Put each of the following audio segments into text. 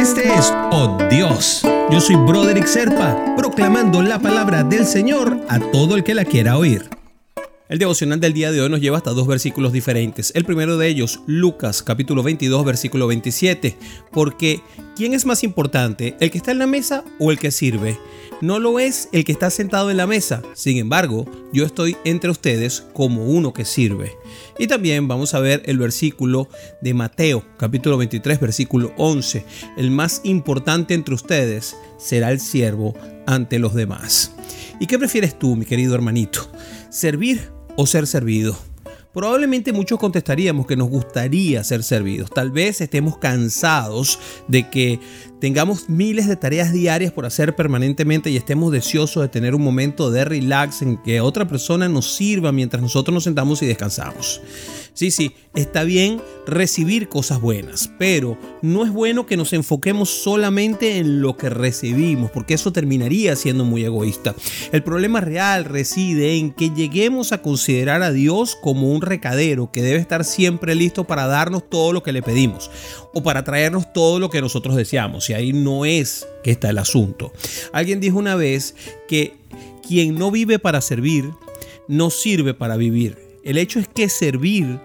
Este es Oh Dios. Yo soy Broderick Serpa, proclamando la palabra del Señor a todo el que la quiera oír. El devocional del día de hoy nos lleva hasta dos versículos diferentes. El primero de ellos, Lucas capítulo 22 versículo 27, porque ¿quién es más importante, el que está en la mesa o el que sirve? No lo es el que está sentado en la mesa, sin embargo, yo estoy entre ustedes como uno que sirve. Y también vamos a ver el versículo de Mateo capítulo 23 versículo 11, el más importante entre ustedes será el siervo ante los demás. ¿Y qué prefieres tú, mi querido hermanito? ¿Servir o ser servido? Probablemente muchos contestaríamos que nos gustaría ser servidos. Tal vez estemos cansados de que tengamos miles de tareas diarias por hacer permanentemente y estemos deseosos de tener un momento de relax en que otra persona nos sirva mientras nosotros nos sentamos y descansamos. Sí, sí, está bien recibir cosas buenas, pero no es bueno que nos enfoquemos solamente en lo que recibimos, porque eso terminaría siendo muy egoísta. El problema real reside en que lleguemos a considerar a Dios como un recadero que debe estar siempre listo para darnos todo lo que le pedimos o para traernos todo lo que nosotros deseamos. Ahí no es que está el asunto. Alguien dijo una vez que quien no vive para servir, no sirve para vivir. El hecho es que servir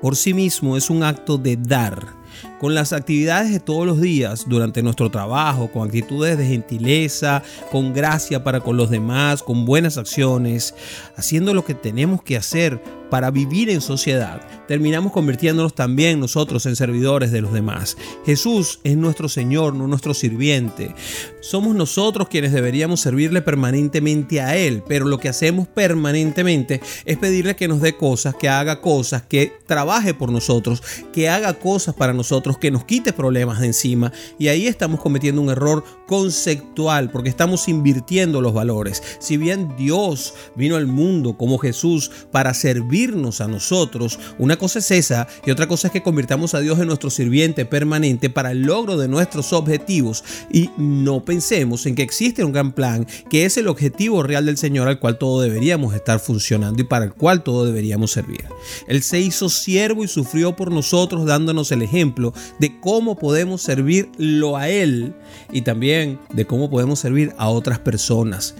por sí mismo es un acto de dar. Con las actividades de todos los días, durante nuestro trabajo, con actitudes de gentileza, con gracia para con los demás, con buenas acciones, haciendo lo que tenemos que hacer para vivir en sociedad, terminamos convirtiéndonos también nosotros en servidores de los demás. Jesús es nuestro Señor, no nuestro sirviente. Somos nosotros quienes deberíamos servirle permanentemente a Él, pero lo que hacemos permanentemente es pedirle que nos dé cosas, que haga cosas, que trabaje por nosotros, que haga cosas para nosotros, que nos quite problemas de encima. Y ahí estamos cometiendo un error conceptual, porque estamos invirtiendo los valores. Si bien Dios vino al mundo como Jesús para servir, a nosotros. Una cosa es esa y otra cosa es que convirtamos a Dios en nuestro sirviente permanente para el logro de nuestros objetivos y no pensemos en que existe un gran plan que es el objetivo real del Señor al cual todo deberíamos estar funcionando y para el cual todo deberíamos servir. Él se hizo siervo y sufrió por nosotros dándonos el ejemplo de cómo podemos servirlo a Él y también de cómo podemos servir a otras personas.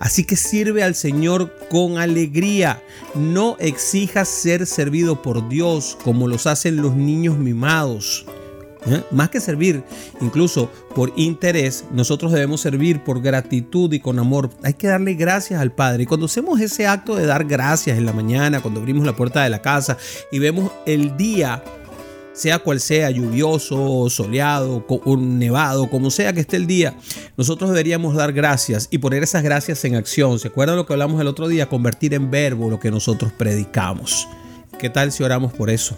Así que sirve al Señor con alegría. No exijas ser servido por Dios como los hacen los niños mimados. ¿eh? Más que servir, incluso por interés, nosotros debemos servir por gratitud y con amor. Hay que darle gracias al Padre. Y cuando hacemos ese acto de dar gracias en la mañana, cuando abrimos la puerta de la casa y vemos el día sea cual sea, lluvioso, soleado, nevado, como sea que esté el día, nosotros deberíamos dar gracias y poner esas gracias en acción. ¿Se acuerdan lo que hablamos el otro día? Convertir en verbo lo que nosotros predicamos. ¿Qué tal si oramos por eso?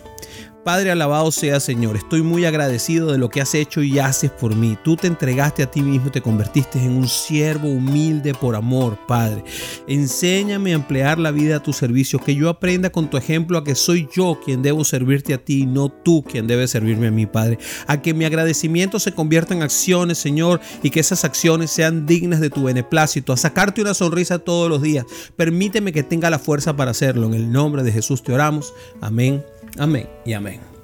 Padre, alabado sea Señor, estoy muy agradecido de lo que has hecho y haces por mí. Tú te entregaste a ti mismo, te convertiste en un siervo humilde por amor, Padre. Enséñame a emplear la vida a tu servicio, que yo aprenda con tu ejemplo a que soy yo quien debo servirte a ti, no tú quien debe servirme a mí, Padre. A que mi agradecimiento se convierta en acciones, Señor, y que esas acciones sean dignas de tu beneplácito, a sacarte una sonrisa todos los días. Permíteme que tenga la fuerza para hacerlo. En el nombre de Jesús te oramos. Amén, amén y amén.